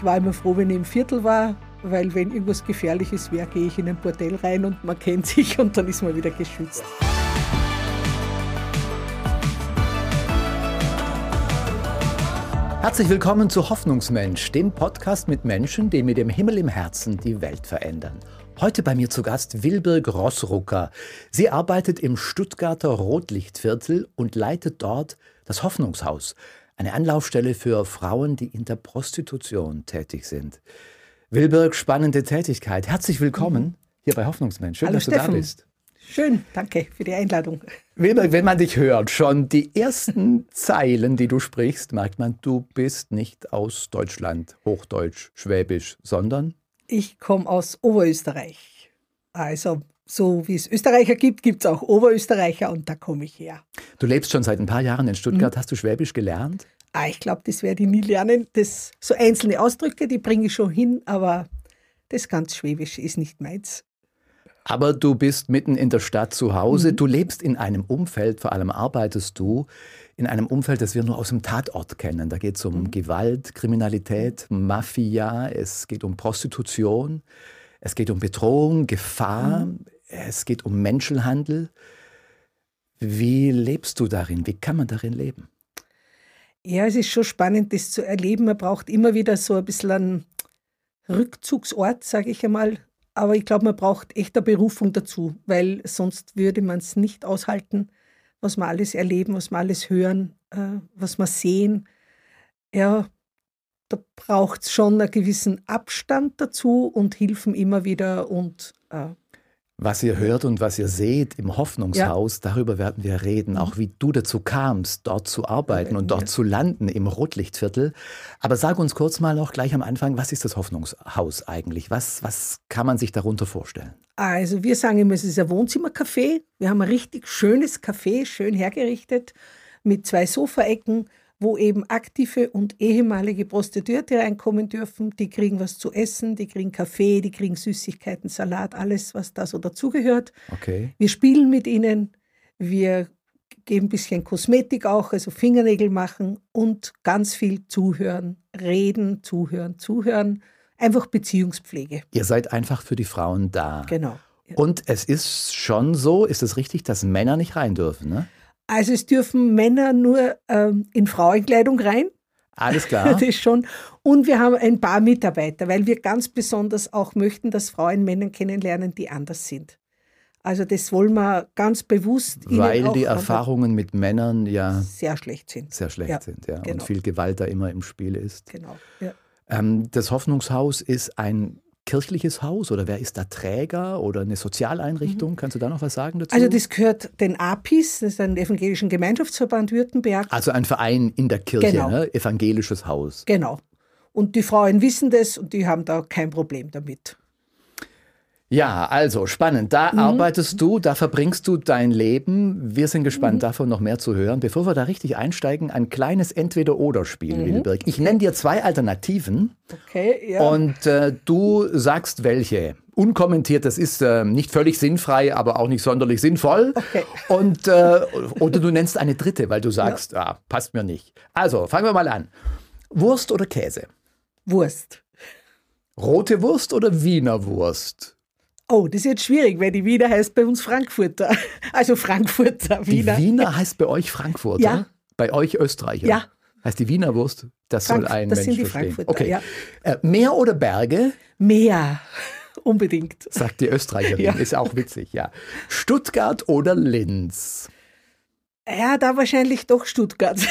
ich war immer froh, wenn ich im Viertel war, weil wenn irgendwas Gefährliches wäre, gehe ich in ein Bordell rein und man kennt sich und dann ist man wieder geschützt. Herzlich willkommen zu Hoffnungsmensch, dem Podcast mit Menschen, die mit dem Himmel im Herzen die Welt verändern. Heute bei mir zu Gast Wilbirg Rossrucker. Sie arbeitet im Stuttgarter Rotlichtviertel und leitet dort das Hoffnungshaus, eine Anlaufstelle für Frauen, die in der Prostitution tätig sind. Wilbirg, spannende Tätigkeit. Herzlich willkommen hier bei Hoffnungsmensch. Schön, Hallo dass Steffen. du da bist. Schön, danke für die Einladung. Wilbert, wenn man dich hört, schon die ersten Zeilen, die du sprichst, merkt man, du bist nicht aus Deutschland, Hochdeutsch, Schwäbisch, sondern? Ich komme aus Oberösterreich. Also so wie es Österreicher gibt, gibt es auch Oberösterreicher und da komme ich her. Du lebst schon seit ein paar Jahren in Stuttgart. Mhm. Hast du Schwäbisch gelernt? Ah, ich glaube, das werde ich nie lernen. Das, so einzelne Ausdrücke, die bringe ich schon hin, aber das ganz Schwäbische ist nicht meins. Aber du bist mitten in der Stadt zu Hause. Mhm. Du lebst in einem Umfeld, vor allem arbeitest du in einem Umfeld, das wir nur aus dem Tatort kennen. Da geht es um mhm. Gewalt, Kriminalität, Mafia, es geht um Prostitution, es geht um Bedrohung, Gefahr, mhm. es geht um Menschenhandel. Wie lebst du darin? Wie kann man darin leben? Ja, es ist schon spannend, das zu erleben. Man braucht immer wieder so ein bisschen einen Rückzugsort, sage ich einmal, aber ich glaube, man braucht echt eine Berufung dazu, weil sonst würde man es nicht aushalten, was wir alles erleben, was wir alles hören, äh, was wir sehen. Ja, da braucht es schon einen gewissen Abstand dazu und Hilfen immer wieder und äh, was ihr hört und was ihr seht im Hoffnungshaus, ja. darüber werden wir reden, auch wie du dazu kamst, dort zu arbeiten und dort zu landen im Rotlichtviertel. Aber sag uns kurz mal noch gleich am Anfang, was ist das Hoffnungshaus eigentlich? Was, was kann man sich darunter vorstellen? Also wir sagen immer, es ist ein Wohnzimmercafé. Wir haben ein richtig schönes Café, schön hergerichtet, mit zwei Sofaecken wo eben aktive und ehemalige Prostituierte reinkommen dürfen. Die kriegen was zu essen, die kriegen Kaffee, die kriegen Süßigkeiten, Salat, alles, was da so dazugehört. Okay. Wir spielen mit ihnen, wir geben ein bisschen Kosmetik auch, also Fingernägel machen und ganz viel zuhören, reden, zuhören, zuhören. Einfach Beziehungspflege. Ihr seid einfach für die Frauen da. Genau. Und es ist schon so, ist es richtig, dass Männer nicht rein dürfen, ne? Also es dürfen Männer nur ähm, in Frauenkleidung rein. Alles klar. das schon. Und wir haben ein paar Mitarbeiter, weil wir ganz besonders auch möchten, dass Frauen Männer kennenlernen, die anders sind. Also das wollen wir ganz bewusst. Weil die Erfahrungen mit Männern ja sehr schlecht sind. Sehr schlecht ja, sind, ja. Genau. Und viel Gewalt da immer im Spiel ist. Genau. Ja. Ähm, das Hoffnungshaus ist ein kirchliches Haus oder wer ist da Träger oder eine Sozialeinrichtung? Mhm. Kannst du da noch was sagen dazu? Also das gehört den APIS, das ist ein evangelischen Gemeinschaftsverband Württemberg. Also ein Verein in der Kirche, genau. ne? evangelisches Haus. Genau. Und die Frauen wissen das und die haben da kein Problem damit. Ja, also spannend. Da mhm. arbeitest du, da verbringst du dein Leben. Wir sind gespannt, mhm. davon noch mehr zu hören. Bevor wir da richtig einsteigen, ein kleines Entweder-Oder-Spiel, mhm. Wildeberg. Ich nenne dir zwei Alternativen. Okay, ja. Und äh, du sagst welche. Unkommentiert, das ist äh, nicht völlig sinnfrei, aber auch nicht sonderlich sinnvoll. Okay. Und, äh, oder du nennst eine dritte, weil du sagst, ja. ah, passt mir nicht. Also, fangen wir mal an. Wurst oder Käse? Wurst. Rote Wurst oder Wiener Wurst? Oh, das ist jetzt schwierig, weil die Wiener heißt bei uns Frankfurter. Also Frankfurter Wiener. Die Wiener heißt bei euch Frankfurter? Ja. Bei euch Österreicher? Ja. Heißt die Wiener Wurst? Das Frank soll ein das Mensch sind die verstehen. Frankfurter, okay. Ja. Äh, Meer oder Berge? Meer. Unbedingt. Sagt die Österreicherin. Ja. Ist auch witzig, ja. Stuttgart oder Linz? Ja, da wahrscheinlich doch Stuttgart.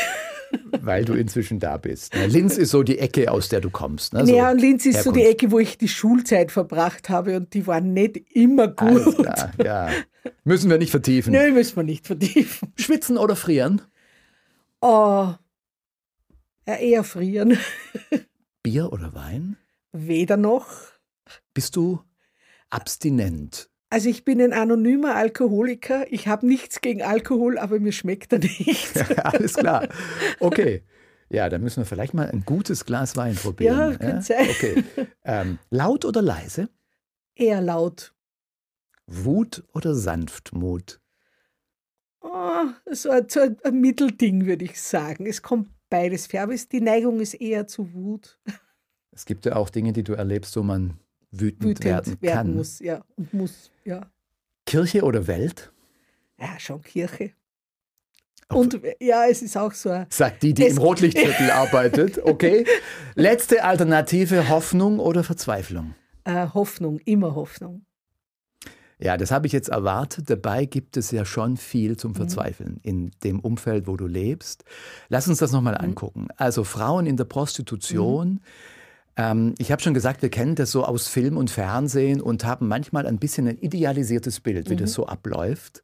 Weil du inzwischen da bist. Ne? Linz ist so die Ecke, aus der du kommst. Ne? So ja, und Linz ist Herkunft. so die Ecke, wo ich die Schulzeit verbracht habe und die war nicht immer gut. Klar, ja. Müssen wir nicht vertiefen. Nö, müssen wir nicht vertiefen. Schwitzen oder frieren? Oh, ja, eher frieren. Bier oder Wein? Weder noch. Bist du abstinent? Also ich bin ein anonymer Alkoholiker. Ich habe nichts gegen Alkohol, aber mir schmeckt er nicht. Ja, alles klar. Okay. Ja, dann müssen wir vielleicht mal ein gutes Glas Wein probieren. Ja, ja? sein. Okay. Ähm, laut oder leise? Eher laut. Wut oder Sanftmut? Oh, so, ein, so ein Mittelding, würde ich sagen. Es kommt beides vor, aber die Neigung ist eher zu Wut. Es gibt ja auch Dinge, die du erlebst, wo man wütend, wütend werden, werden kann. muss, ja, und muss, ja. Kirche oder Welt? Ja, schon Kirche. Und ja, es ist auch so. Sagt die, die im Rotlichtviertel arbeitet. Okay. Letzte Alternative: Hoffnung oder Verzweiflung? Äh, Hoffnung, immer Hoffnung. Ja, das habe ich jetzt erwartet. Dabei gibt es ja schon viel zum mhm. Verzweifeln mhm. in dem Umfeld, wo du lebst. Lass uns das nochmal mhm. angucken. Also Frauen in der Prostitution. Mhm. Ähm, ich habe schon gesagt, wir kennen das so aus Film und Fernsehen und haben manchmal ein bisschen ein idealisiertes Bild, wie das mhm. so abläuft.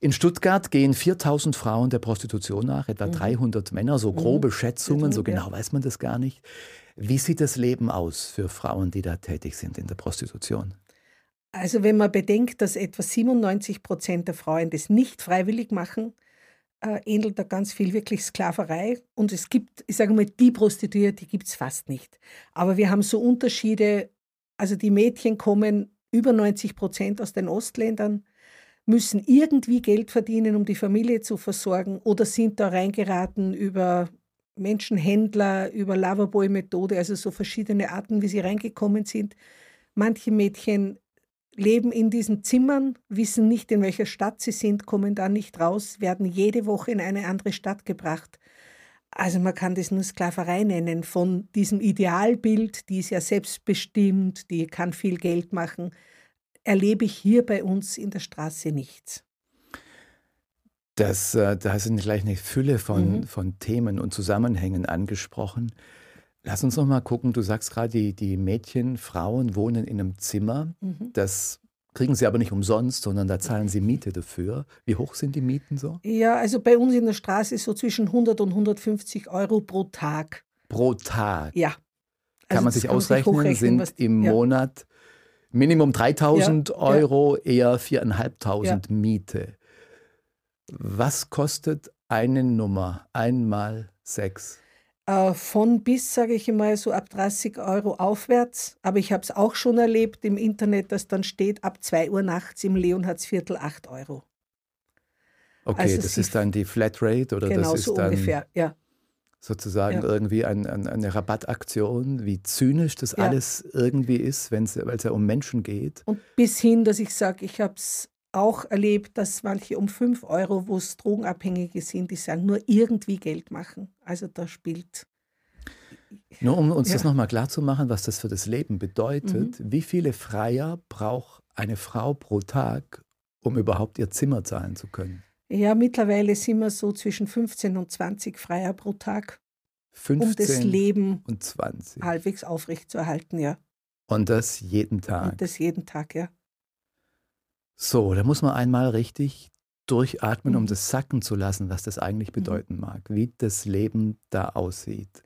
In Stuttgart gehen 4000 Frauen der Prostitution nach, etwa 300 mhm. Männer, so grobe Schätzungen, so genau weiß man das gar nicht. Wie sieht das Leben aus für Frauen, die da tätig sind in der Prostitution? Also wenn man bedenkt, dass etwa 97 Prozent der Frauen das nicht freiwillig machen, äh, ähnelt da ganz viel wirklich Sklaverei. Und es gibt, ich sage mal, die Prostituierte, die gibt es fast nicht. Aber wir haben so Unterschiede, also die Mädchen kommen über 90 Prozent aus den Ostländern, müssen irgendwie Geld verdienen, um die Familie zu versorgen oder sind da reingeraten über Menschenhändler, über Loverboy-Methode, also so verschiedene Arten, wie sie reingekommen sind. Manche Mädchen leben in diesen Zimmern, wissen nicht, in welcher Stadt sie sind, kommen da nicht raus, werden jede Woche in eine andere Stadt gebracht. Also man kann das nur Sklaverei nennen. Von diesem Idealbild, die ist ja selbstbestimmt, die kann viel Geld machen, erlebe ich hier bei uns in der Straße nichts. Das, äh, da sind gleich eine Fülle von, mhm. von Themen und Zusammenhängen angesprochen. Lass uns noch mal gucken. Du sagst gerade, die, die Mädchen, Frauen wohnen in einem Zimmer. Mhm. Das kriegen sie aber nicht umsonst, sondern da zahlen sie Miete dafür. Wie hoch sind die Mieten so? Ja, also bei uns in der Straße so zwischen 100 und 150 Euro pro Tag. Pro Tag? Ja. Also kann man sich ausrechnen, sich sind was, im ja. Monat Minimum 3000 ja, Euro, ja. eher 4.500 ja. Miete. Was kostet eine Nummer einmal sechs? Äh, von bis, sage ich mal, so ab 30 Euro aufwärts. Aber ich habe es auch schon erlebt im Internet, dass dann steht, ab 2 Uhr nachts im Leonhardsviertel 8 Euro. Okay, also das ist dann die Flatrate oder genau, das ist so dann ungefähr, ja. sozusagen ja. irgendwie ein, ein, eine Rabattaktion, wie zynisch das ja. alles irgendwie ist, weil es ja um Menschen geht. Und bis hin, dass ich sage, ich habe es auch erlebt, dass manche um 5 Euro, wo es Drogenabhängige sind, die sagen, nur irgendwie Geld machen. Also da spielt. Nur um uns ja. das nochmal klar zu machen, was das für das Leben bedeutet. Mhm. Wie viele Freier braucht eine Frau pro Tag, um überhaupt ihr Zimmer zahlen zu können? Ja, mittlerweile sind wir so zwischen 15 und 20 Freier pro Tag, 15 um das Leben und 20. halbwegs aufrechtzuerhalten, ja. Und das jeden Tag? Und das jeden Tag, ja. So, da muss man einmal richtig durchatmen, mhm. um das sacken zu lassen, was das eigentlich mhm. bedeuten mag, wie das Leben da aussieht.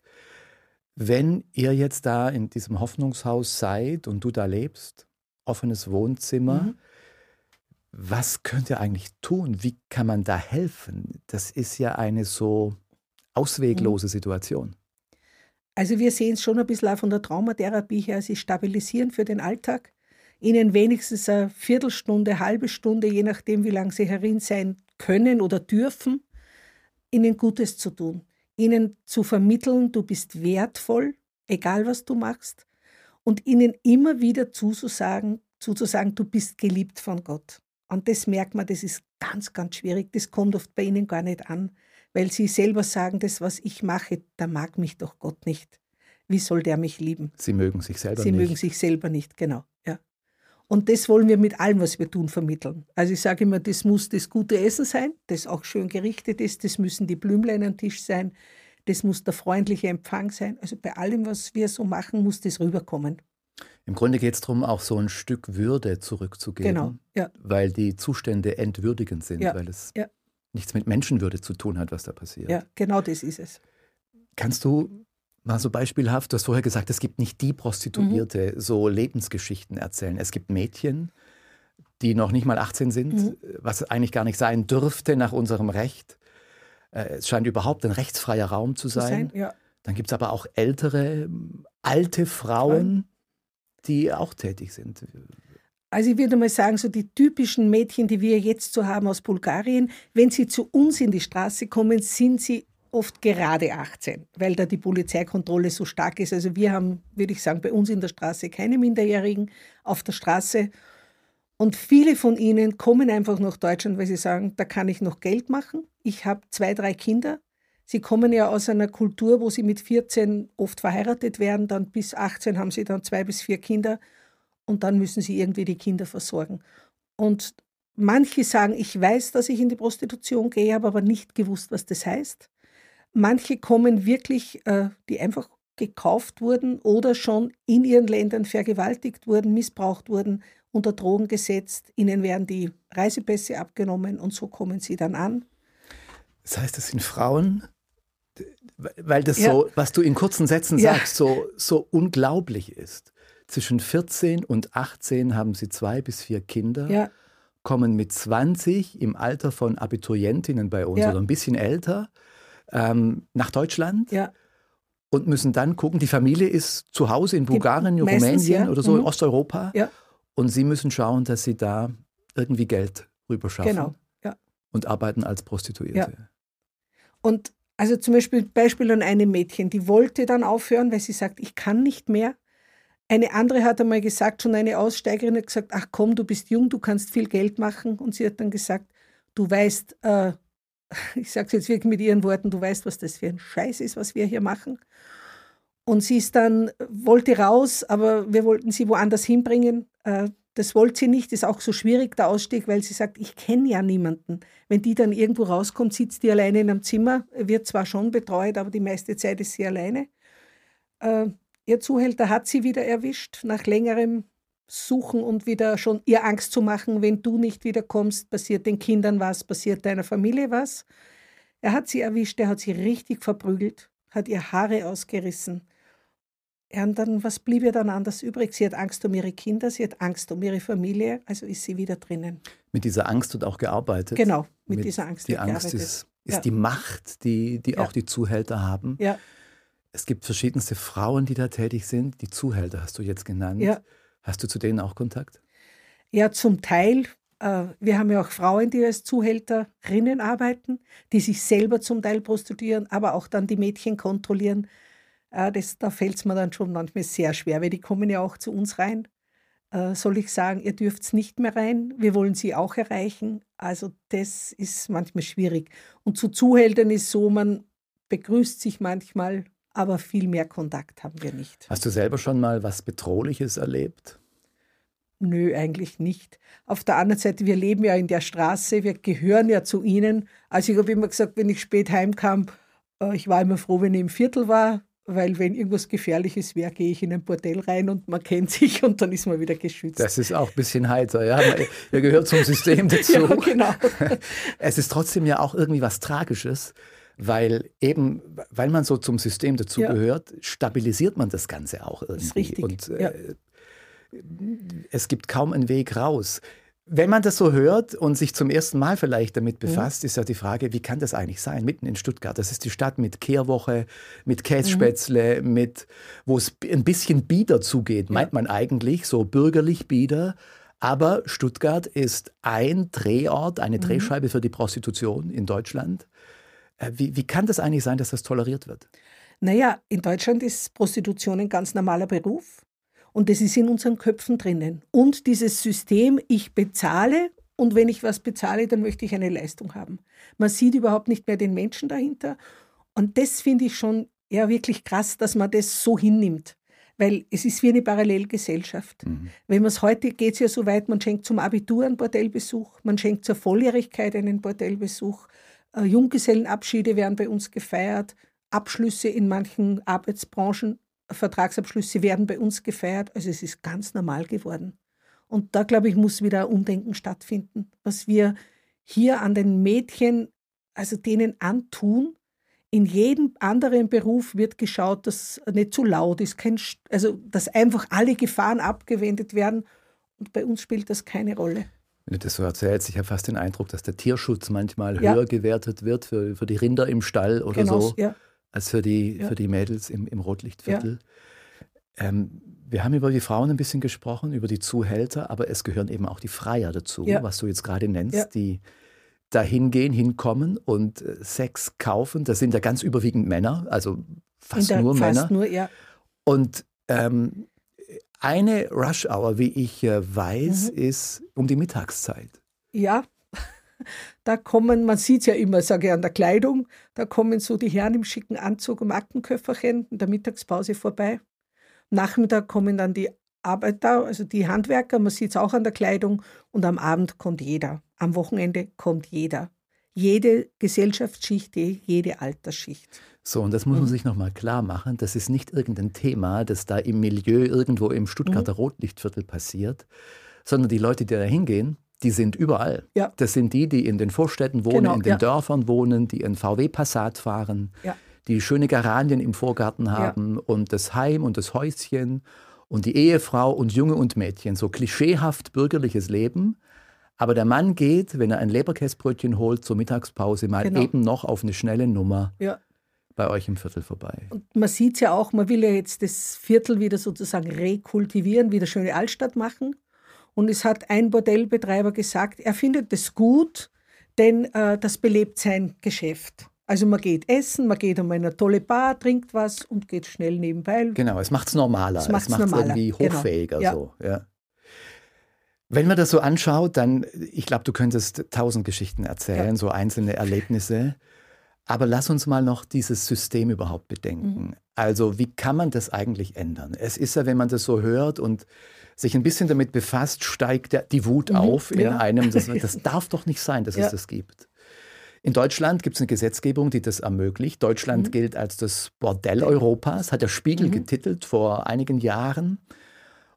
Wenn ihr jetzt da in diesem Hoffnungshaus seid und du da lebst, offenes Wohnzimmer, mhm. was könnt ihr eigentlich tun? Wie kann man da helfen? Das ist ja eine so ausweglose mhm. Situation. Also wir sehen es schon ein bisschen auch von der Traumatherapie her, sie stabilisieren für den Alltag ihnen wenigstens eine Viertelstunde, halbe Stunde, je nachdem, wie lange sie herin sein können oder dürfen, ihnen Gutes zu tun, ihnen zu vermitteln, du bist wertvoll, egal was du machst, und ihnen immer wieder zuzusagen, zuzusagen, du bist geliebt von Gott. Und das merkt man, das ist ganz, ganz schwierig. Das kommt oft bei ihnen gar nicht an, weil sie selber sagen, das, was ich mache, da mag mich doch Gott nicht. Wie soll der mich lieben? Sie mögen sich selber sie nicht. Sie mögen sich selber nicht, genau. Und das wollen wir mit allem, was wir tun, vermitteln. Also ich sage immer, das muss das gute Essen sein, das auch schön gerichtet ist, das müssen die Blümlein am Tisch sein, das muss der freundliche Empfang sein. Also bei allem, was wir so machen, muss das rüberkommen. Im Grunde geht es darum, auch so ein Stück Würde zurückzugeben, genau, ja. weil die Zustände entwürdigend sind, ja, weil es ja. nichts mit Menschenwürde zu tun hat, was da passiert. Ja, genau das ist es. Kannst du Mal so beispielhaft, du hast vorher gesagt, es gibt nicht die Prostituierte, mhm. so Lebensgeschichten erzählen. Es gibt Mädchen, die noch nicht mal 18 sind, mhm. was eigentlich gar nicht sein dürfte nach unserem Recht. Äh, es scheint überhaupt ein rechtsfreier Raum zu sein. sein ja. Dann gibt es aber auch ältere, alte Frauen, die auch tätig sind. Also ich würde mal sagen, so die typischen Mädchen, die wir jetzt so haben aus Bulgarien, wenn sie zu uns in die Straße kommen, sind sie oft gerade 18, weil da die Polizeikontrolle so stark ist. Also wir haben, würde ich sagen, bei uns in der Straße keine Minderjährigen auf der Straße. Und viele von ihnen kommen einfach nach Deutschland, weil sie sagen, da kann ich noch Geld machen. Ich habe zwei, drei Kinder. Sie kommen ja aus einer Kultur, wo sie mit 14 oft verheiratet werden, dann bis 18 haben sie dann zwei bis vier Kinder und dann müssen sie irgendwie die Kinder versorgen. Und manche sagen, ich weiß, dass ich in die Prostitution gehe, habe aber nicht gewusst, was das heißt. Manche kommen wirklich, äh, die einfach gekauft wurden oder schon in ihren Ländern vergewaltigt wurden, missbraucht wurden unter Drogen gesetzt, ihnen werden die Reisepässe abgenommen und so kommen sie dann an. Das heißt, das sind Frauen, weil das ja. so, was du in kurzen Sätzen ja. sagst, so, so unglaublich ist. Zwischen 14 und 18 haben sie zwei bis vier Kinder, ja. kommen mit 20 im Alter von Abiturientinnen bei uns oder ein bisschen älter ähm, nach Deutschland und müssen dann gucken, die Familie ist zu Hause in Bulgarien, die, Rumänien oder so, mhm. in Osteuropa. Ja. Und Sie müssen schauen, dass Sie da irgendwie Geld rüberschaffen. Genau, ja. Und arbeiten als Prostituierte. Ja. Und also zum Beispiel Beispiel an einem Mädchen, die wollte dann aufhören, weil sie sagt, ich kann nicht mehr. Eine andere hat einmal gesagt, schon eine Aussteigerin hat gesagt, ach komm, du bist jung, du kannst viel Geld machen. Und sie hat dann gesagt, du weißt, äh, ich sage es jetzt wirklich mit ihren Worten, du weißt, was das für ein Scheiß ist, was wir hier machen. Und sie ist dann, wollte raus, aber wir wollten sie woanders hinbringen. Äh, das wollte sie nicht, ist auch so schwierig, der Ausstieg, weil sie sagt, ich kenne ja niemanden. Wenn die dann irgendwo rauskommt, sitzt die alleine in einem Zimmer, wird zwar schon betreut, aber die meiste Zeit ist sie alleine. Äh, ihr Zuhälter hat sie wieder erwischt, nach längerem Suchen und wieder schon ihr Angst zu machen, wenn du nicht wiederkommst, passiert den Kindern was, passiert deiner Familie was. Er hat sie erwischt, er hat sie richtig verprügelt, hat ihr Haare ausgerissen, ja, und dann, was blieb ihr dann anders übrig? Sie hat Angst um ihre Kinder, sie hat Angst um ihre Familie, also ist sie wieder drinnen. Mit dieser Angst wird auch gearbeitet. Genau, mit, mit dieser Angst. Die Angst ist, ist ja. die Macht, die, die ja. auch die Zuhälter haben. Ja. Es gibt verschiedenste Frauen, die da tätig sind. Die Zuhälter hast du jetzt genannt. Ja. Hast du zu denen auch Kontakt? Ja, zum Teil. Äh, wir haben ja auch Frauen, die als Zuhälterinnen arbeiten, die sich selber zum Teil prostituieren, aber auch dann die Mädchen kontrollieren äh, das, da fällt es mir dann schon manchmal sehr schwer, weil die kommen ja auch zu uns rein. Äh, soll ich sagen, ihr dürft nicht mehr rein, wir wollen sie auch erreichen. Also das ist manchmal schwierig. Und zu Zuhältern ist so, man begrüßt sich manchmal, aber viel mehr Kontakt haben wir nicht. Hast du selber schon mal was Bedrohliches erlebt? Nö, eigentlich nicht. Auf der anderen Seite, wir leben ja in der Straße, wir gehören ja zu ihnen. Also ich habe immer gesagt, wenn ich spät heimkam, äh, ich war immer froh, wenn ich im Viertel war, weil wenn irgendwas Gefährliches wäre, gehe ich in ein Bordell rein und man kennt sich und dann ist man wieder geschützt. Das ist auch ein bisschen heiter, ja. Ihr gehört zum System dazu. ja, genau. Es ist trotzdem ja auch irgendwie was Tragisches, weil eben, weil man so zum System dazugehört, ja. stabilisiert man das Ganze auch irgendwie. Das ist richtig. Und äh, ja. es gibt kaum einen Weg raus. Wenn man das so hört und sich zum ersten Mal vielleicht damit befasst, mhm. ist ja die Frage, wie kann das eigentlich sein, mitten in Stuttgart? Das ist die Stadt mit Kehrwoche, mit Kässpätzle, mhm. mit, wo es ein bisschen bieder zugeht, ja. meint man eigentlich, so bürgerlich bieder. Aber Stuttgart ist ein Drehort, eine mhm. Drehscheibe für die Prostitution in Deutschland. Äh, wie, wie kann das eigentlich sein, dass das toleriert wird? Naja, in Deutschland ist Prostitution ein ganz normaler Beruf. Und das ist in unseren Köpfen drinnen. Und dieses System, ich bezahle und wenn ich was bezahle, dann möchte ich eine Leistung haben. Man sieht überhaupt nicht mehr den Menschen dahinter. Und das finde ich schon ja wirklich krass, dass man das so hinnimmt. Weil es ist wie eine Parallelgesellschaft. Mhm. Wenn man es heute geht es ja so weit, man schenkt zum Abitur einen Bordellbesuch, man schenkt zur Volljährigkeit einen Bordellbesuch, Junggesellenabschiede werden bei uns gefeiert, Abschlüsse in manchen Arbeitsbranchen Vertragsabschlüsse werden bei uns gefeiert. Also es ist ganz normal geworden. Und da, glaube ich, muss wieder ein Umdenken stattfinden, was wir hier an den Mädchen, also denen antun. In jedem anderen Beruf wird geschaut, dass nicht zu laut ist, kein, also dass einfach alle Gefahren abgewendet werden. Und bei uns spielt das keine Rolle. Wenn du das so erzählst, ich habe fast den Eindruck, dass der Tierschutz manchmal ja. höher gewertet wird für, für die Rinder im Stall oder genau, so. Ja als für die, ja. für die Mädels im, im Rotlichtviertel. Ähm, wir haben über die Frauen ein bisschen gesprochen, über die Zuhälter, aber es gehören eben auch die Freier dazu, was du jetzt gerade nennst, die, dahin gehen, hinkommen und äh, Sex kaufen. Das sind ja ganz überwiegend Männer, also fast nur fast Männer. Nur. Und ähm, eine Rush Hour, wie ich äh, weiß, mhm. ist um die Mittagszeit. Ja, da kommen, man sieht es ja immer, sage ich an der Kleidung, da kommen so die Herren im schicken Anzug um Aktenköfferchen in der Mittagspause vorbei. Nachmittag kommen dann die Arbeiter, also die Handwerker, man sieht es auch an der Kleidung und am Abend kommt jeder. Am Wochenende kommt jeder. Jede Gesellschaftsschicht, jede Altersschicht. So, und das muss man mhm. sich nochmal klar machen. Das ist nicht irgendein Thema, das da im Milieu irgendwo im Stuttgarter mhm. Rotlichtviertel passiert, sondern die Leute, die da hingehen, die sind überall. Ja. Das sind die, die in den Vorstädten wohnen, genau, in den ja. Dörfern wohnen, die in VW Passat fahren, ja. die schöne Geranien im Vorgarten haben und das Heim und das Häuschen und die Ehefrau und Junge und Mädchen. So klischeehaft bürgerliches Leben. Aber der Mann geht, wenn er ein Leberkäsbrötchen holt zur Mittagspause, mal genau. eben noch auf eine schnelle Nummer bei euch im Viertel vorbei. Und man sieht es ja auch, man will ja jetzt das Viertel wieder sozusagen rekultivieren, wieder schöne Altstadt machen. Und es hat ein Bordellbetreiber gesagt, er findet es gut, denn äh, das belebt sein Geschäft. Also man geht essen, man geht um eine tolle Bar, trinkt was und geht schnell nebenbei. Genau, es macht es normaler, es macht es irgendwie genau. hochfähiger. Genau. So, ja. Wenn man das so anschaut, dann, ich glaube, du könntest tausend Geschichten erzählen, ja. so einzelne Erlebnisse. Aber lass uns mal noch dieses System überhaupt bedenken. Mhm. Also wie kann man das eigentlich ändern? Es ist ja, wenn man das so hört und sich ein bisschen damit befasst, steigt die Wut mhm, auf in ja. einem. Das, das, darf doch nicht sein, dass ja. es das gibt. In Deutschland gibt es eine Gesetzgebung, die das ermöglicht. Deutschland mhm. gilt als das Bordell Europas, hat der Spiegel mhm. getitelt vor einigen Jahren.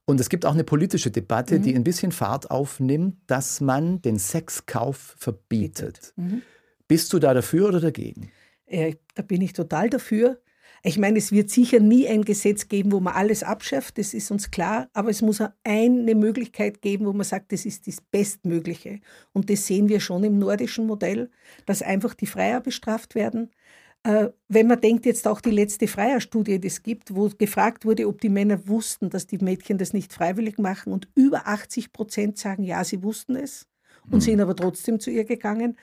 Und es gibt auch eine politische Debatte, die mhm. ein bisschen Fahrt aufnimmt, dass man den Sexkauf verbietet. Mhm. Bist du da dafür oder dagegen? Äh, da bin ich total dafür. Ich meine, es wird sicher nie ein Gesetz geben, wo man alles abschafft, das ist uns klar, aber es muss eine Möglichkeit geben, wo man sagt, das ist das Bestmögliche. Und das sehen wir schon im nordischen Modell, dass einfach die Freier bestraft werden. Äh, wenn man denkt, jetzt auch die letzte Freierstudie, die es gibt, wo gefragt wurde, ob die Männer wussten, dass die Mädchen das nicht freiwillig machen und über 80 Prozent sagen, ja, sie wussten es und mhm. sind aber trotzdem zu ihr gegangen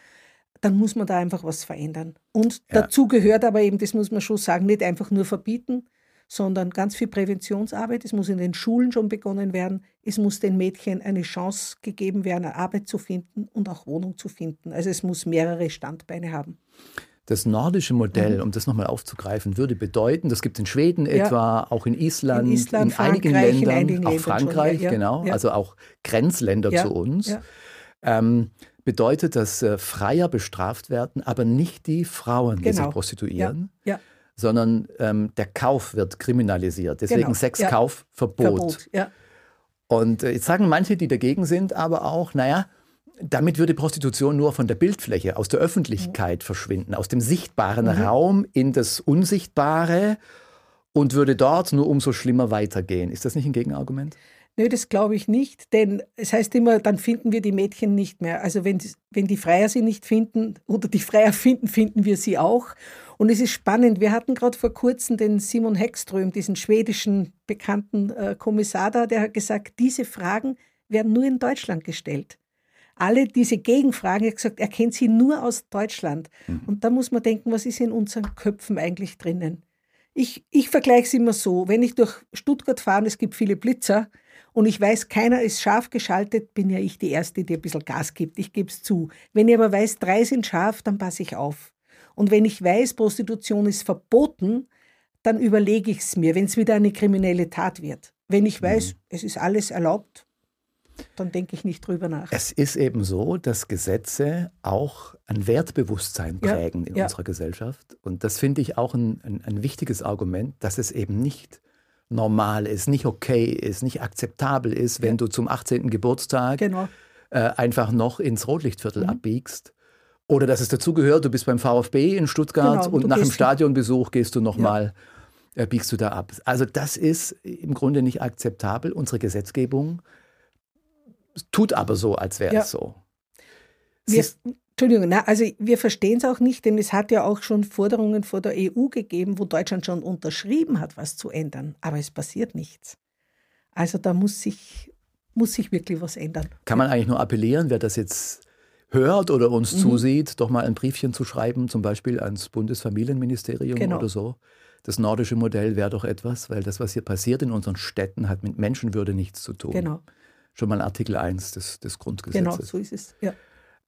dann muss man da einfach was verändern. Und ja. dazu gehört aber eben, das muss man schon sagen, nicht einfach nur verbieten, sondern ganz viel Präventionsarbeit. Es muss in den Schulen schon begonnen werden. Es muss den Mädchen eine Chance gegeben werden, Arbeit zu finden und auch Wohnung zu finden. Also es muss mehrere Standbeine haben. Das nordische Modell, mhm. um das nochmal aufzugreifen, würde bedeuten, das gibt es in Schweden ja. etwa, auch in Island, in, Island, in einigen Ländern, in einigen auch Frankreich, schon, ja, genau, also auch Grenzländer zu uns. Ähm, bedeutet, dass äh, Freier bestraft werden, aber nicht die Frauen, genau. die sich genau. prostituieren, ja. Ja. sondern ähm, der Kauf wird kriminalisiert. Deswegen genau. Sexkaufverbot. Ja. Verbot, ja. Und äh, jetzt sagen manche, die dagegen sind, aber auch, naja, damit würde Prostitution nur von der Bildfläche, aus der Öffentlichkeit mhm. verschwinden, aus dem sichtbaren mhm. Raum in das Unsichtbare und würde dort nur umso schlimmer weitergehen. Ist das nicht ein Gegenargument? Nö, das glaube ich nicht, denn es heißt immer, dann finden wir die Mädchen nicht mehr. Also wenn, wenn die Freier sie nicht finden oder die Freier finden, finden wir sie auch. Und es ist spannend, wir hatten gerade vor kurzem den Simon Heckström, diesen schwedischen bekannten äh, Kommissar da, der hat gesagt, diese Fragen werden nur in Deutschland gestellt. Alle diese Gegenfragen, er hat gesagt, er kennt sie nur aus Deutschland. Mhm. Und da muss man denken, was ist in unseren Köpfen eigentlich drinnen? Ich, ich vergleiche es immer so, wenn ich durch Stuttgart fahre und es gibt viele Blitzer, und ich weiß, keiner ist scharf geschaltet, bin ja ich die Erste, die ein bisschen Gas gibt. Ich gebe es zu. Wenn ich aber weiß, drei sind scharf, dann passe ich auf. Und wenn ich weiß, Prostitution ist verboten, dann überlege ich es mir, wenn es wieder eine kriminelle Tat wird. Wenn ich weiß, mhm. es ist alles erlaubt, dann denke ich nicht drüber nach. Es ist eben so, dass Gesetze auch ein Wertbewusstsein prägen ja, in ja. unserer Gesellschaft. Und das finde ich auch ein, ein, ein wichtiges Argument, dass es eben nicht normal ist, nicht okay ist, nicht akzeptabel ist, wenn du zum 18. Geburtstag genau. äh, einfach noch ins Rotlichtviertel mhm. abbiegst. Oder dass es dazugehört, du bist beim VfB in Stuttgart genau, und nach dem Stadionbesuch gehst du nochmal, ja. äh, biegst du da ab. Also das ist im Grunde nicht akzeptabel. Unsere Gesetzgebung tut aber so, als wäre ja. es so. Wir, Entschuldigung, na, also wir verstehen es auch nicht, denn es hat ja auch schon Forderungen vor der EU gegeben, wo Deutschland schon unterschrieben hat, was zu ändern. Aber es passiert nichts. Also da muss sich, muss sich wirklich was ändern. Kann man eigentlich nur appellieren, wer das jetzt hört oder uns mhm. zusieht, doch mal ein Briefchen zu schreiben, zum Beispiel ans Bundesfamilienministerium genau. oder so. Das nordische Modell wäre doch etwas, weil das, was hier passiert in unseren Städten, hat mit Menschenwürde nichts zu tun. Genau. Schon mal Artikel 1 des, des Grundgesetzes. Genau, so ist es. Ja.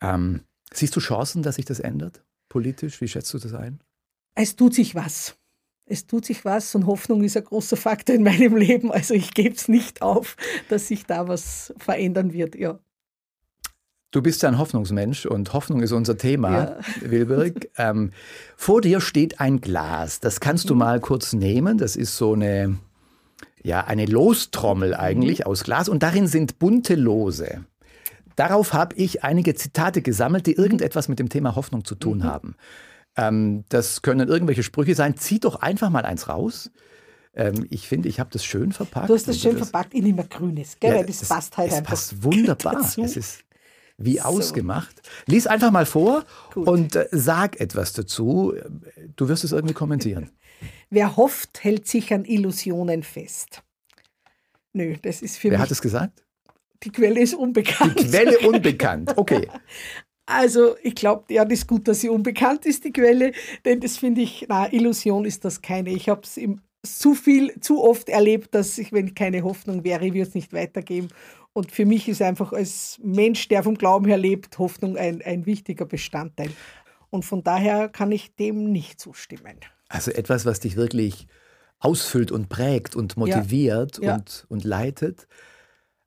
Ähm, siehst du Chancen, dass sich das ändert? Politisch? Wie schätzt du das ein? Es tut sich was. Es tut sich was und Hoffnung ist ein großer Faktor in meinem Leben. Also ich gebe es nicht auf, dass sich da was verändern wird. Ja. Du bist ja ein Hoffnungsmensch und Hoffnung ist unser Thema, ja. Wilberg. Ähm, vor dir steht ein Glas. Das kannst du mhm. mal kurz nehmen. Das ist so eine, ja, eine Lostrommel eigentlich mhm. aus Glas und darin sind bunte Lose. Darauf habe ich einige Zitate gesammelt, die irgendetwas mit dem Thema Hoffnung zu tun mhm. haben. Ähm, das können irgendwelche Sprüche sein. Zieh doch einfach mal eins raus. Ähm, ich finde, ich habe das schön verpackt. Du hast das schön das, verpackt. Ich nehme grünes, gell? Ja, das, das passt halt es einfach. passt wunderbar. Dazu. Es ist wie so. ausgemacht. Lies einfach mal vor Gut. und äh, sag etwas dazu. Du wirst es irgendwie kommentieren. Wer hofft, hält sich an Illusionen fest. Nö, das ist für Wer mich. hat es gesagt? Die Quelle ist unbekannt. Die Quelle unbekannt, okay. Also ich glaube, ja, das ist gut, dass sie unbekannt ist, die Quelle, denn das finde ich, na, Illusion ist das keine. Ich habe es zu viel, zu oft erlebt, dass ich, wenn keine Hoffnung wäre, würde es nicht weitergeben. Und für mich ist einfach als Mensch, der vom Glauben her lebt, Hoffnung ein, ein wichtiger Bestandteil. Und von daher kann ich dem nicht zustimmen. Also etwas, was dich wirklich ausfüllt und prägt und motiviert ja. Und, und leitet.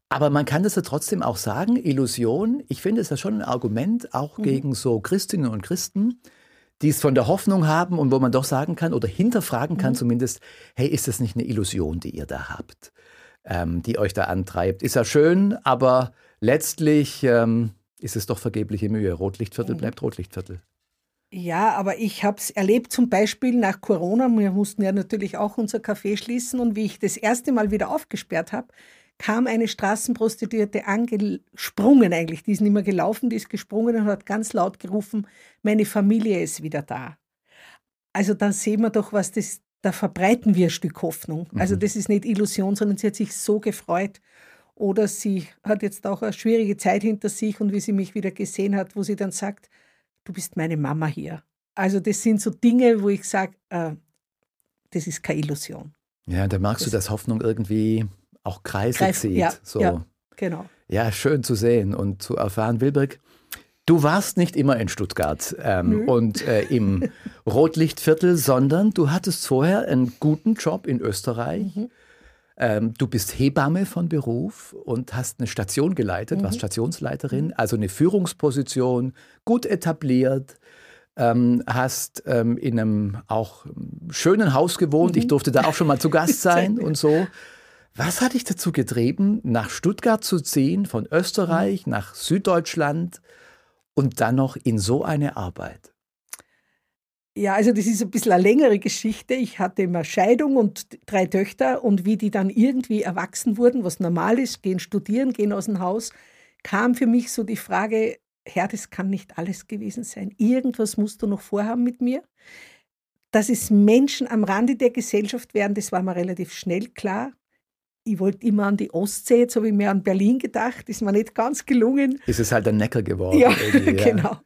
Aber man kann das ja trotzdem auch sagen, Illusion, ich finde es ja schon ein Argument auch mhm. gegen so Christinnen und Christen, die es von der Hoffnung haben und wo man doch sagen kann oder hinterfragen kann mhm. zumindest, hey, ist das nicht eine Illusion, die ihr da habt? ähm, die euch da antreibt. Ist ja schön, aber letztlich ähm, ist es doch vergebliche Mühe. Rotlichtviertel mhm. bleibt Rotlichtviertel. Ja, aber ich habe es erlebt, zum Beispiel nach Corona. Wir mussten ja natürlich auch unser Café schließen. Und wie ich das erste Mal wieder aufgesperrt habe, kam eine Straßenprostituierte angesprungen eigentlich. Die ist nicht mehr gelaufen, die ist gesprungen und hat ganz laut gerufen, meine Familie ist wieder da. Also da sehen wir doch, was das da verbreiten wir ein Stück Hoffnung. Also mhm. das ist nicht Illusion, sondern sie hat sich so gefreut. Oder sie hat jetzt auch eine schwierige Zeit hinter sich und wie sie mich wieder gesehen hat, wo sie dann sagt, du bist meine Mama hier. Also das sind so Dinge, wo ich sage, äh, das ist keine Illusion. Ja, da magst das du, dass Hoffnung irgendwie auch Kreise Greif, zieht. Ja, so. ja, genau. Ja, schön zu sehen und zu erfahren. Wilberg, Du warst nicht immer in Stuttgart ähm, und äh, im Rotlichtviertel, sondern du hattest vorher einen guten Job in Österreich. Mhm. Ähm, du bist Hebamme von Beruf und hast eine Station geleitet, mhm. warst Stationsleiterin, also eine Führungsposition, gut etabliert. Ähm, hast ähm, in einem auch schönen Haus gewohnt. Mhm. Ich durfte da auch schon mal zu Gast sein und so. Was hat dich dazu getrieben, nach Stuttgart zu ziehen, von Österreich mhm. nach Süddeutschland? und dann noch in so eine Arbeit? Ja, also das ist ein bisschen eine längere Geschichte. Ich hatte immer Scheidung und drei Töchter und wie die dann irgendwie erwachsen wurden, was normal ist, gehen studieren, gehen aus dem Haus, kam für mich so die Frage, Herr, das kann nicht alles gewesen sein. Irgendwas musst du noch vorhaben mit mir. Dass es Menschen am Rande der Gesellschaft werden, das war mir relativ schnell klar ich wollte immer an die Ostsee, jetzt habe ich mir an Berlin gedacht, ist mir nicht ganz gelungen. Ist es halt ein Neckar geworden. Ja, ja. genau.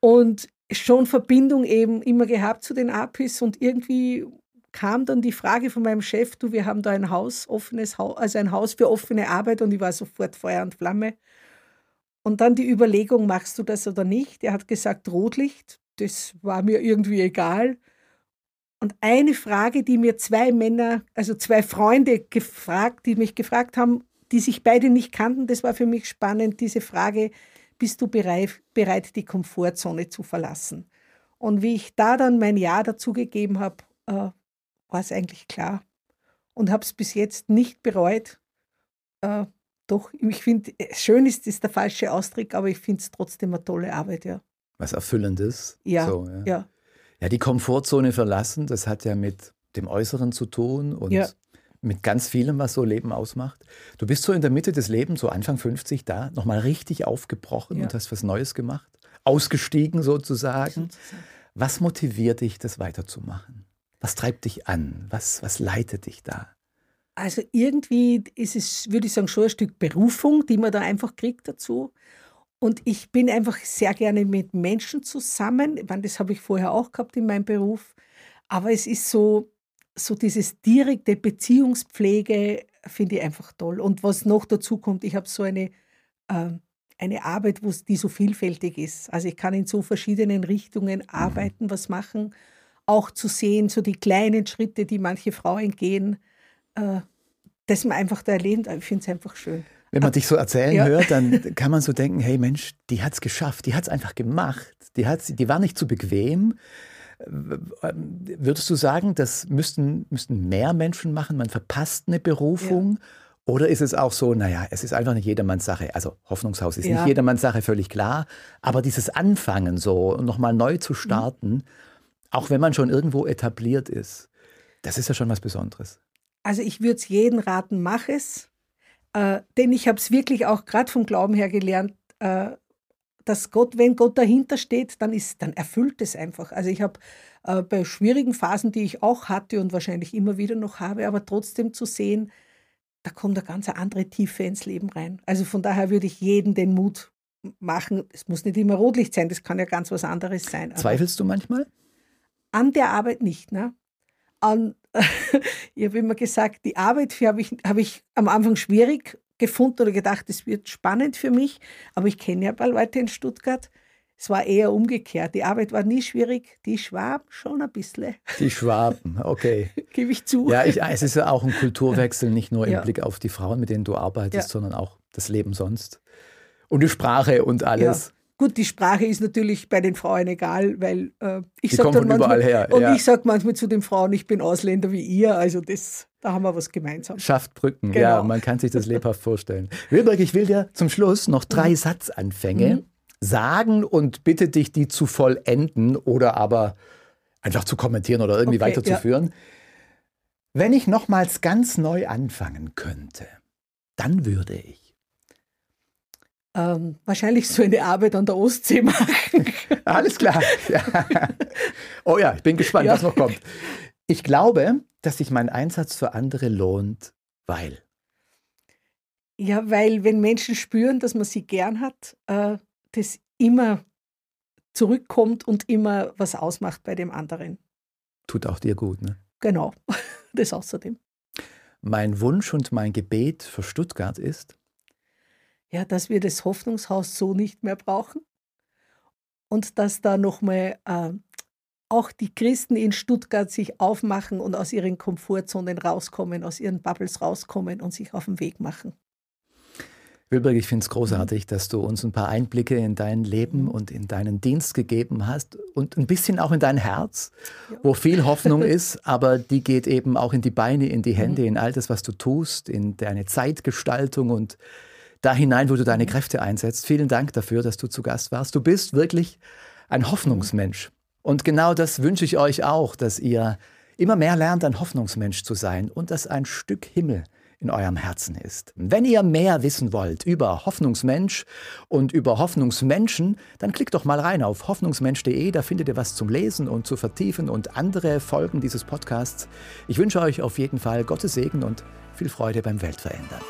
Und schon Verbindung eben immer gehabt zu den APIs und irgendwie kam dann die Frage von meinem Chef, du, wir haben da ein Haus, offenes Haus, also ein Haus für offene Arbeit und ich war sofort Feuer und Flamme. Und dann die Überlegung, machst du das oder nicht? Er hat gesagt, Rotlicht, das war mir irgendwie egal. Und eine Frage, die mir zwei Männer, also zwei Freunde gefragt, die mich gefragt haben, die sich beide nicht kannten, das war für mich spannend, diese Frage, bist du bereit, bereit die Komfortzone zu verlassen? Und wie ich da dann mein Ja dazu gegeben habe, äh, war es eigentlich klar. Und habe es bis jetzt nicht bereut. Äh, doch, ich finde, schön ist, ist der falsche Ausdruck, aber ich finde es trotzdem eine tolle Arbeit, ja. Was Erfüllendes. Ja, so, ja. ja. Ja, die Komfortzone verlassen, das hat ja mit dem Äußeren zu tun und ja. Mit ganz vielem, was so Leben ausmacht. Du bist so in der Mitte des Lebens, so Anfang 50 da, nochmal richtig aufgebrochen ja. und hast was Neues gemacht, ausgestiegen sozusagen. Was motiviert dich, das weiterzumachen? Was treibt dich an? Was, was leitet dich da? Also irgendwie ist es, würde ich sagen, schon ein Stück Berufung, die man da einfach kriegt dazu. Und ich bin einfach sehr gerne mit Menschen zusammen. Ich meine, das habe ich vorher auch gehabt in meinem Beruf. Aber es ist so, so dieses direkte Beziehungspflege, finde ich einfach toll. Und was noch dazu kommt, ich habe so eine, äh, eine Arbeit, die so vielfältig ist. Also ich kann in so verschiedenen Richtungen arbeiten, was machen, auch zu sehen, so die kleinen Schritte, die manche Frauen gehen, äh, dass man einfach da erlebt. Ich finde es einfach schön. Wenn man dich so erzählen ja. hört, dann kann man so denken, hey Mensch, die hat es geschafft, die hat es einfach gemacht, die, hat's, die war nicht zu bequem. Würdest du sagen, das müssten, müssten mehr Menschen machen? Man verpasst eine Berufung? Ja. Oder ist es auch so, naja, es ist einfach nicht jedermanns Sache. Also Hoffnungshaus ist ja. nicht jedermanns Sache, völlig klar. Aber dieses Anfangen so, nochmal neu zu starten, mhm. auch wenn man schon irgendwo etabliert ist, das ist ja schon was Besonderes. Also ich würde es jedem raten, mach es. Äh, denn ich habe es wirklich auch gerade vom Glauben her gelernt, äh, dass Gott, wenn Gott dahinter steht, dann, ist, dann erfüllt es einfach. Also ich habe äh, bei schwierigen Phasen, die ich auch hatte und wahrscheinlich immer wieder noch habe, aber trotzdem zu sehen, da kommt eine ganz andere Tiefe ins Leben rein. Also von daher würde ich jedem den Mut machen. Es muss nicht immer Rotlicht sein, das kann ja ganz was anderes sein. Zweifelst du manchmal? An der Arbeit nicht, ne? An, ich habe immer gesagt, die Arbeit habe ich, hab ich am Anfang schwierig gefunden oder gedacht, es wird spannend für mich. Aber ich kenne ja ein paar Leute in Stuttgart. Es war eher umgekehrt. Die Arbeit war nie schwierig, die Schwaben schon ein bisschen. Die Schwaben, okay. Gebe ich zu. Ja, ich, es ist ja auch ein Kulturwechsel, nicht nur im ja. Blick auf die Frauen, mit denen du arbeitest, ja. sondern auch das Leben sonst. Und die Sprache und alles. Ja. Gut, die Sprache ist natürlich bei den Frauen egal, weil äh, ich sage dann manchmal, her. und ich sage manchmal zu den Frauen, ich bin Ausländer wie ihr, also das, da haben wir was gemeinsam. Schafft Brücken, genau. ja, man kann sich das lebhaft vorstellen. Wilberg, ich will dir zum Schluss noch drei mhm. Satzanfänge mhm. sagen und bitte dich, die zu vollenden oder aber einfach zu kommentieren oder irgendwie okay, weiterzuführen. Ja. Wenn ich nochmals ganz neu anfangen könnte, dann würde ich ähm, wahrscheinlich so eine Arbeit an der Ostsee machen. Alles klar. Ja. Oh ja, ich bin gespannt, ja. was noch kommt. Ich glaube, dass sich mein Einsatz für andere lohnt, weil. Ja, weil wenn Menschen spüren, dass man sie gern hat, äh, das immer zurückkommt und immer was ausmacht bei dem anderen. Tut auch dir gut, ne? Genau, das außerdem. Mein Wunsch und mein Gebet für Stuttgart ist, ja, dass wir das Hoffnungshaus so nicht mehr brauchen und dass da nochmal äh, auch die Christen in Stuttgart sich aufmachen und aus ihren Komfortzonen rauskommen, aus ihren Bubbles rauskommen und sich auf den Weg machen. Wilberg, ich finde es großartig, dass du uns ein paar Einblicke in dein Leben mhm. und in deinen Dienst gegeben hast und ein bisschen auch in dein Herz, ja. wo viel Hoffnung ist, aber die geht eben auch in die Beine, in die Hände, mhm. in all das, was du tust, in deine Zeitgestaltung und da hinein, wo du deine Kräfte einsetzt. Vielen Dank dafür, dass du zu Gast warst. Du bist wirklich ein Hoffnungsmensch. Und genau das wünsche ich euch auch, dass ihr immer mehr lernt, ein Hoffnungsmensch zu sein und dass ein Stück Himmel in eurem Herzen ist. Wenn ihr mehr wissen wollt über Hoffnungsmensch und über Hoffnungsmenschen, dann klickt doch mal rein auf hoffnungsmensch.de, da findet ihr was zum Lesen und zu vertiefen und andere Folgen dieses Podcasts. Ich wünsche euch auf jeden Fall Gottes Segen und viel Freude beim Weltverändern.